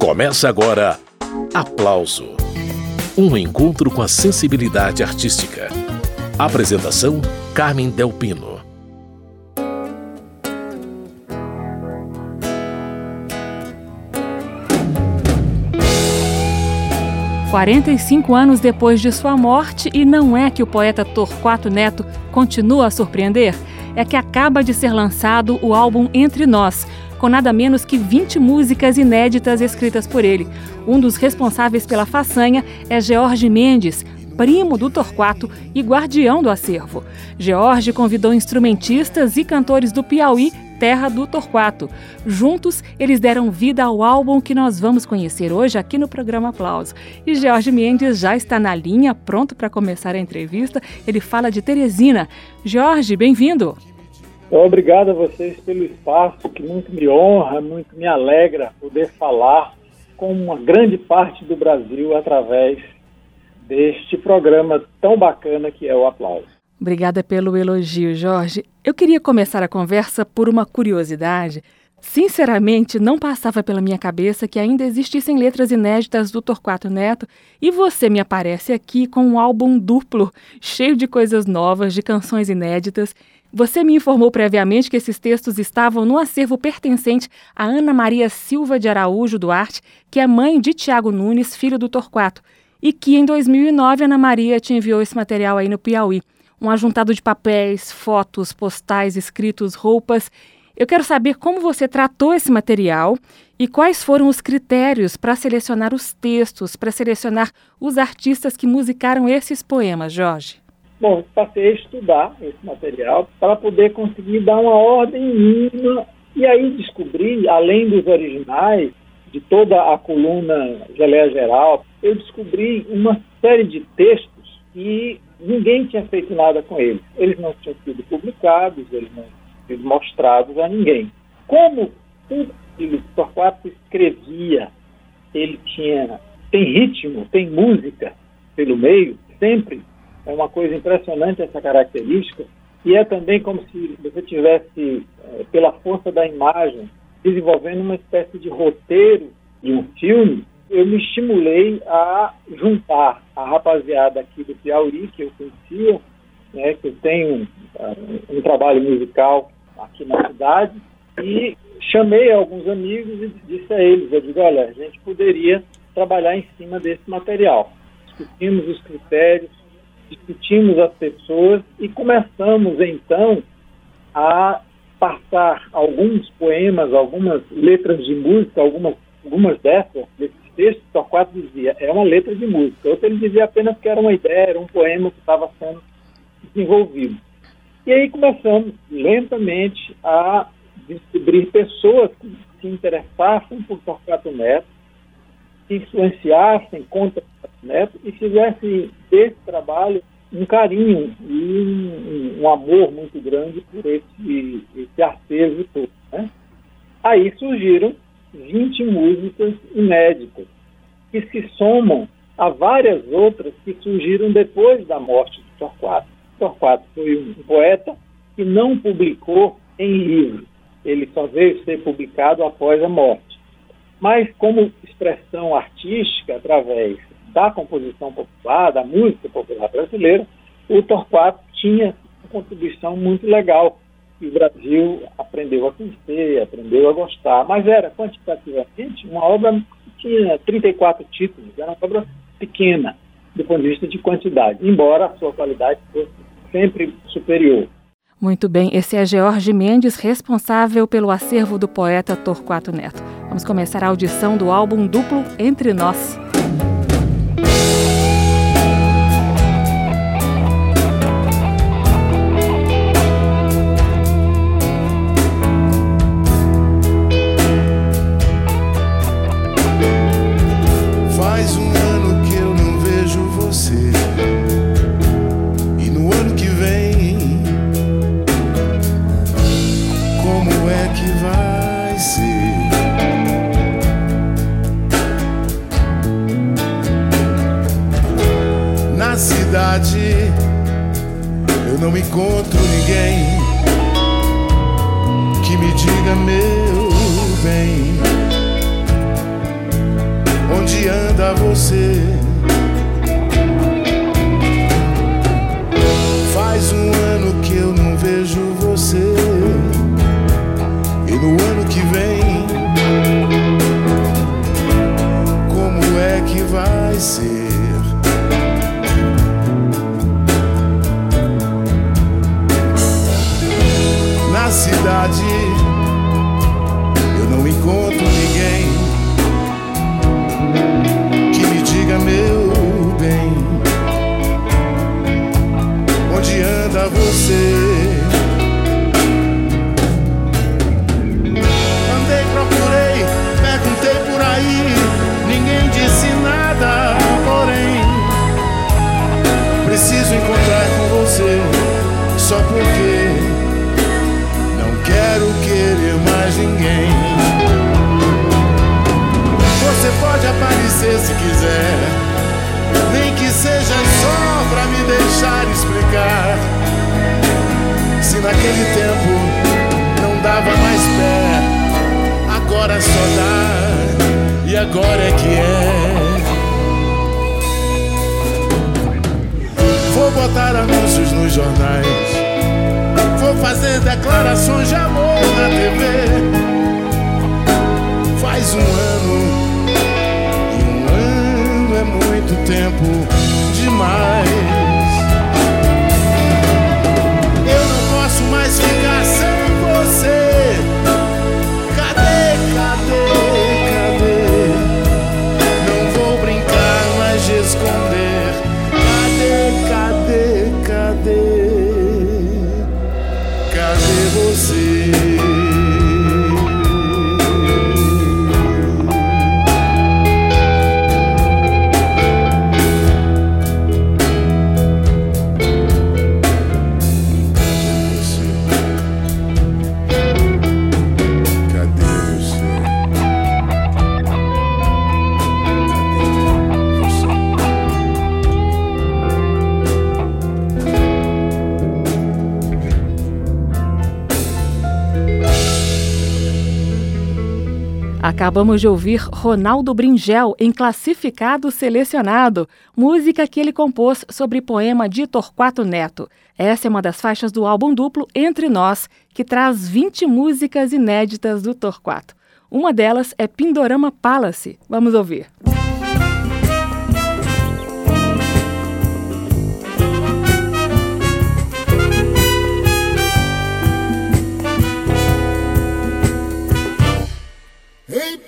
Começa agora Aplauso Um encontro com a sensibilidade artística. Apresentação: Carmen Delpino. Quarenta e cinco anos depois de sua morte, e não é que o poeta Torquato Neto continua a surpreender? É que acaba de ser lançado o álbum Entre Nós, com nada menos que 20 músicas inéditas escritas por ele. Um dos responsáveis pela façanha é George Mendes, primo do Torquato e guardião do acervo. George convidou instrumentistas e cantores do Piauí, terra do Torquato. Juntos, eles deram vida ao álbum que nós vamos conhecer hoje aqui no programa Aplauso. E George Mendes já está na linha, pronto para começar a entrevista. Ele fala de Teresina. Jorge, bem-vindo. Obrigado a vocês pelo espaço, que muito me honra, muito me alegra poder falar com uma grande parte do Brasil através deste programa tão bacana que é o Aplauso. Obrigada pelo elogio, Jorge. Eu queria começar a conversa por uma curiosidade. Sinceramente, não passava pela minha cabeça que ainda existissem letras inéditas do Torquato Neto e você me aparece aqui com um álbum duplo, cheio de coisas novas, de canções inéditas você me informou previamente que esses textos estavam no acervo pertencente a Ana Maria Silva de Araújo Duarte, que é mãe de Tiago Nunes, filho do Torquato, e que em 2009 Ana Maria te enviou esse material aí no Piauí. Um ajuntado de papéis, fotos, postais, escritos, roupas. Eu quero saber como você tratou esse material e quais foram os critérios para selecionar os textos, para selecionar os artistas que musicaram esses poemas, Jorge. Bom, passei a estudar esse material para poder conseguir dar uma ordem mínima e aí descobri, além dos originais, de toda a coluna Geleia Geral, eu descobri uma série de textos que ninguém tinha feito nada com eles. Eles não tinham sido publicados, eles não tinham sido mostrados a ninguém. Como o filho Torquato escrevia, ele tinha, tem ritmo, tem música pelo meio, sempre é uma coisa impressionante essa característica. E é também como se você tivesse, é, pela força da imagem, desenvolvendo uma espécie de roteiro de um filme. Eu me estimulei a juntar a rapaziada aqui do Piauí, que eu conhecia, né, que eu tenho um, um trabalho musical aqui na cidade, e chamei alguns amigos e disse a eles, eu digo, olha, a gente poderia trabalhar em cima desse material. Discutimos os critérios, discutimos as pessoas e começamos então a passar alguns poemas, algumas letras de música, algumas, algumas dessas, desses textos, Torquato dizia, é uma letra de música. Outro ele dizia apenas que era uma ideia, era um poema que estava sendo desenvolvido. E aí começamos lentamente a descobrir pessoas que se interessassem por Torquato Neto, que influenciassem contra Neto e fizesse desse trabalho um carinho e um, um amor muito grande por esse, esse acervo todo. Né? Aí surgiram 20 músicas inéditas, que se somam a várias outras que surgiram depois da morte de Torquato. Torquato foi um poeta que não publicou em livro, ele só veio ser publicado após a morte. Mas como expressão artística, através da composição popular, da música popular brasileira, o Torquato tinha uma contribuição muito legal que o Brasil aprendeu a conhecer, aprendeu a gostar, mas era quantitativamente uma obra que tinha 34 títulos, era uma obra pequena do ponto de vista de quantidade, embora a sua qualidade fosse sempre superior. Muito bem, esse é George Mendes, responsável pelo acervo do poeta Torquato Neto. Vamos começar a audição do álbum duplo Entre Nós. Preciso encontrar com você só porque não quero querer mais ninguém. Você pode aparecer se quiser, nem que seja só pra me deixar explicar. Se naquele tempo não dava mais pé, agora só dá, e agora é que é. Vou botar anúncios nos jornais, vou fazer declarações de amor na TV. Faz um ano Acabamos de ouvir Ronaldo Bringel em Classificado Selecionado, música que ele compôs sobre poema de Torquato Neto. Essa é uma das faixas do álbum duplo Entre Nós, que traz 20 músicas inéditas do Torquato. Uma delas é Pindorama Palace. Vamos ouvir.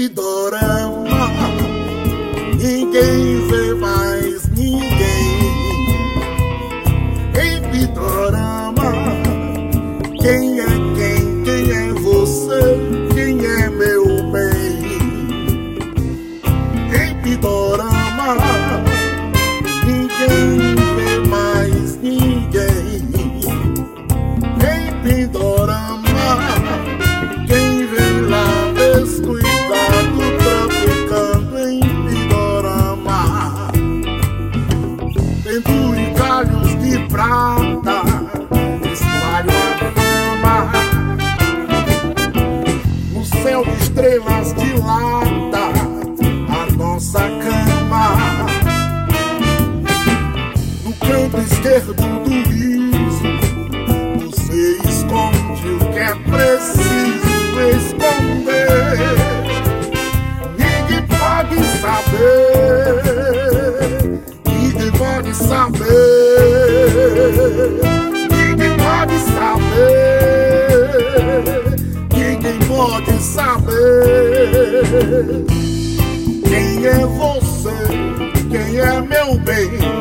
Pidorama Ninguém vê mais ninguém pode saber. Ninguém pode saber. Ninguém pode saber. Quem é você? Quem é meu bem?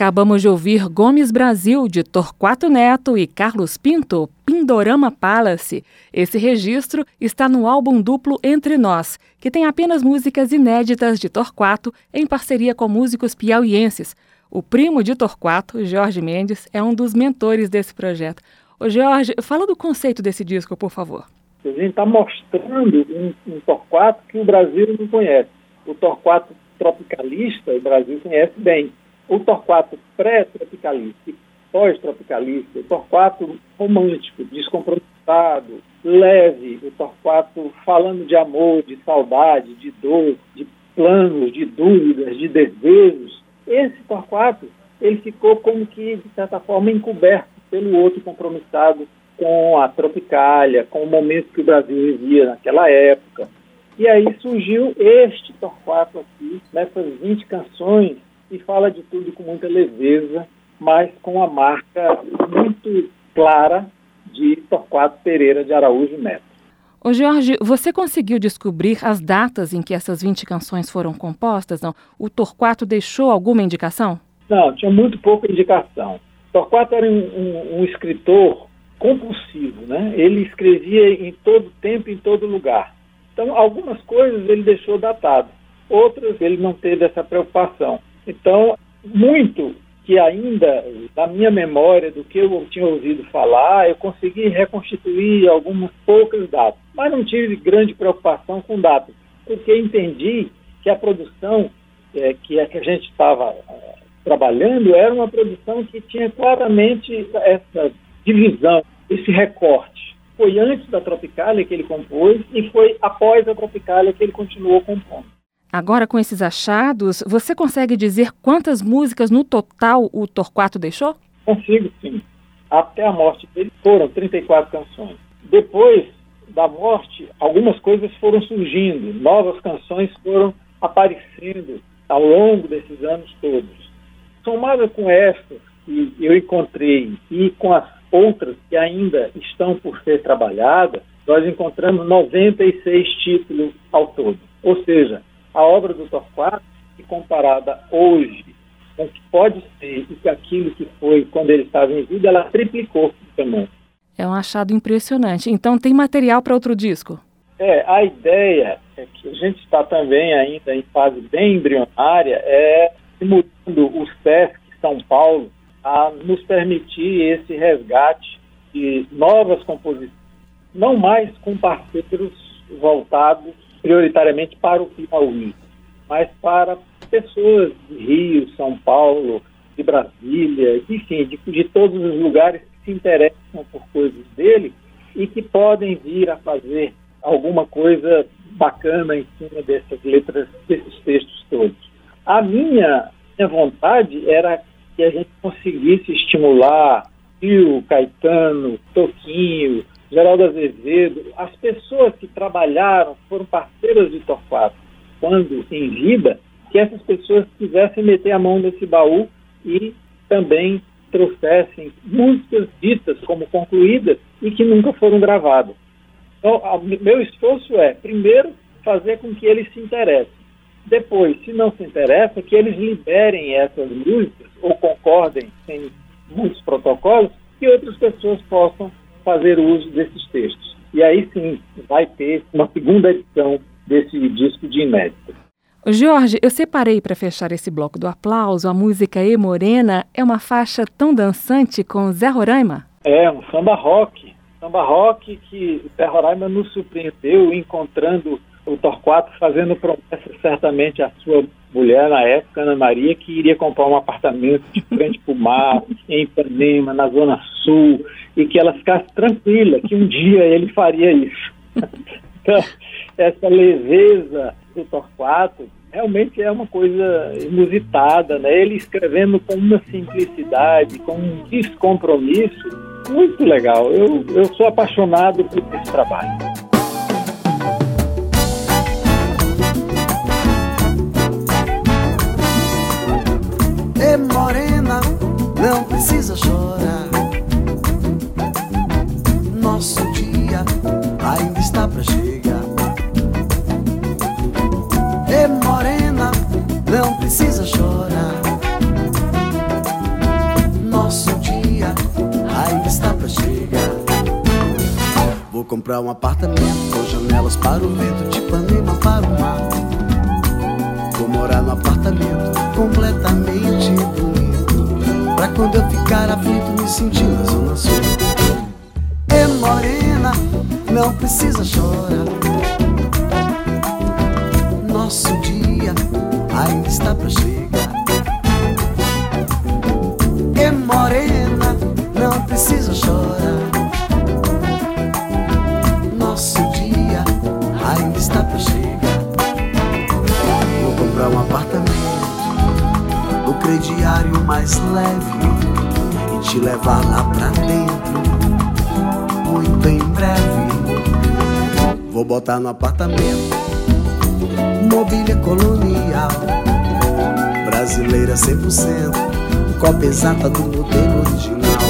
Acabamos de ouvir Gomes Brasil, de Torquato Neto e Carlos Pinto, Pindorama Palace. Esse registro está no álbum duplo Entre Nós, que tem apenas músicas inéditas de Torquato em parceria com músicos piauienses. O primo de Torquato, Jorge Mendes, é um dos mentores desse projeto. Ô Jorge, fala do conceito desse disco, por favor. A gente está mostrando um, um Torquato que o Brasil não conhece. O Torquato tropicalista, o Brasil conhece bem o Torquato pré-tropicalista pós-tropicalista, o Torquato romântico, descompromissado, leve, o Torquato falando de amor, de saudade, de dor, de planos, de dúvidas, de desejos. Esse Torquato, ele ficou como que, de certa forma, encoberto pelo outro compromissado com a Tropicália, com o momento que o Brasil vivia naquela época. E aí surgiu este Torquato aqui, nessas 20 canções, e fala de tudo com muita leveza, mas com a marca muito clara de Torquato Pereira de Araújo Neto. Ô Jorge, você conseguiu descobrir as datas em que essas 20 canções foram compostas? Não? O Torquato deixou alguma indicação? Não, tinha muito pouca indicação. Torquato era um, um, um escritor compulsivo, né? Ele escrevia em todo tempo, em todo lugar. Então, algumas coisas ele deixou datado, outras ele não teve essa preocupação. Então, muito que ainda, da minha memória, do que eu tinha ouvido falar, eu consegui reconstituir algumas poucas datas. Mas não tive grande preocupação com datas, porque entendi que a produção é, que, é, que a gente estava é, trabalhando era uma produção que tinha claramente essa divisão, esse recorte. Foi antes da Tropicália que ele compôs e foi após a Tropicália que ele continuou compondo. Agora, com esses achados, você consegue dizer quantas músicas no total o Torquato deixou? Consigo, sim. Até a morte dele foram 34 canções. Depois da morte, algumas coisas foram surgindo, novas canções foram aparecendo ao longo desses anos todos. Somada com essas que eu encontrei e com as outras que ainda estão por ser trabalhadas, nós encontramos 96 títulos ao todo. Ou seja, a obra do Torquato, comparada hoje com o que pode ser e com aquilo que foi quando ele estava em vida, ela triplicou também. É um achado impressionante. Então tem material para outro disco? É, a ideia é que a gente está também ainda em fase bem embrionária, é mudando o SESC São Paulo a nos permitir esse resgate de novas composições, não mais com parceiros voltados prioritariamente para o Piauí, mas para pessoas de Rio, São Paulo, de Brasília, enfim, de, de todos os lugares que se interessam por coisas dele e que podem vir a fazer alguma coisa bacana em cima dessas letras, desses textos todos. A minha, minha vontade era que a gente conseguisse estimular Rio, Caetano, Toquinho, Geraldo Azevedo, as pessoas que trabalharam, foram parceiras de Torquato quando em vida, que essas pessoas quisessem meter a mão nesse baú e também trouxessem músicas ditas como concluídas e que nunca foram gravadas. Então, meu esforço é, primeiro, fazer com que eles se interessem. Depois, se não se interessa, que eles liberem essas músicas ou concordem sem muitos protocolos, que outras pessoas possam fazer uso desses textos. E aí sim, vai ter uma segunda edição desse disco de inédito. Jorge, eu separei para fechar esse bloco do aplauso a música E Morena. É uma faixa tão dançante com Zé Roraima? É, um samba rock. Samba rock que Zé Roraima nos surpreendeu encontrando o Torquato fazendo promessa certamente à sua mulher na época, Ana Maria, que iria comprar um apartamento de frente para o mar, em Ipanema, na Zona Sul, e que ela ficasse tranquila que um dia ele faria isso. então, essa leveza do Torquato realmente é uma coisa inusitada, né? Ele escrevendo com uma simplicidade, com um descompromisso, muito legal. Eu, eu sou apaixonado por esse trabalho. E morena, não precisa chorar. Precisa chorar. Nosso dia ainda está pra chegar. Vou comprar um apartamento com janelas para o vento, de Ipanema para o mar. Vou morar no apartamento completamente bonito. Pra quando eu ficar aflito, me sentir na zona sul. E morena, não precisa chorar. Ainda está chegar. E morena, não precisa chorar. Nosso dia ainda está pra chegar. Vou comprar um apartamento no crediário mais leve e te levar lá pra dentro. Muito em breve, vou botar no apartamento mobília colonial brasileira 100%, cópia exata do modelo original.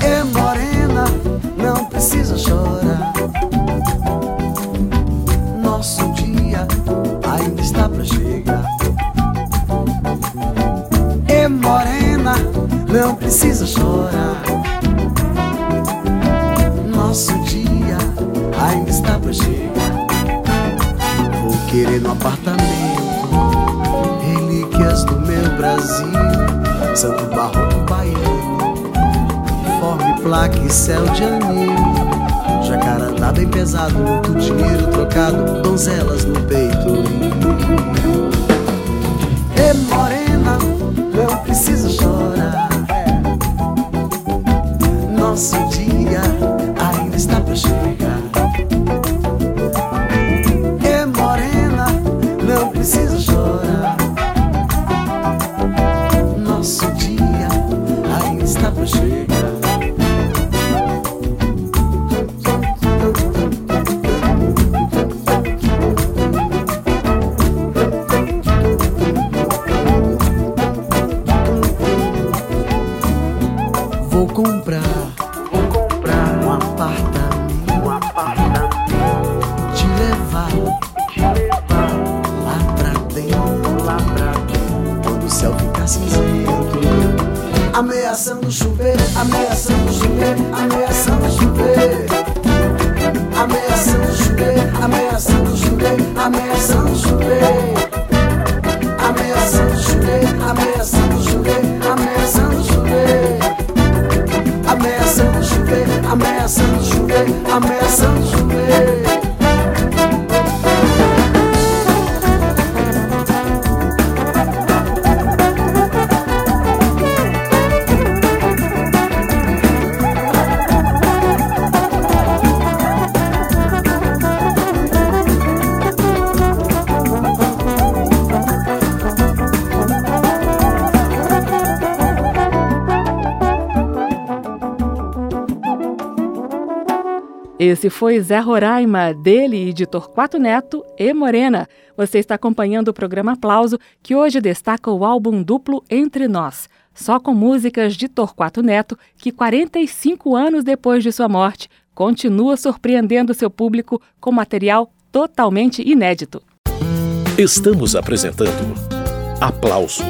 É morena, não precisa chorar. Nosso dia ainda está pra chegar. É morena, não precisa chorar. Nosso dia ainda está apartamento relíquias do meu Brasil, Santo Barroco Baiano, forme placa e céu de anil. Jacarandá bem pesado, muito dinheiro trocado, donzelas no peito. E morena, não precisa chorar. Ameaçando chover, ameaçando chover, ameaçando chover, ameaçando chover, ameaçando chover, ameaçando chover. Ameaçando chover, ameaçando chover, ameaçando chover. Ameaçando chover, ameaçando chover, ameaçando chover. Esse foi Zé Roraima, dele e de Torquato Neto e Morena. Você está acompanhando o programa Aplauso, que hoje destaca o álbum duplo Entre Nós, só com músicas de Torquato Neto, que 45 anos depois de sua morte, continua surpreendendo seu público com material totalmente inédito. Estamos apresentando Aplauso.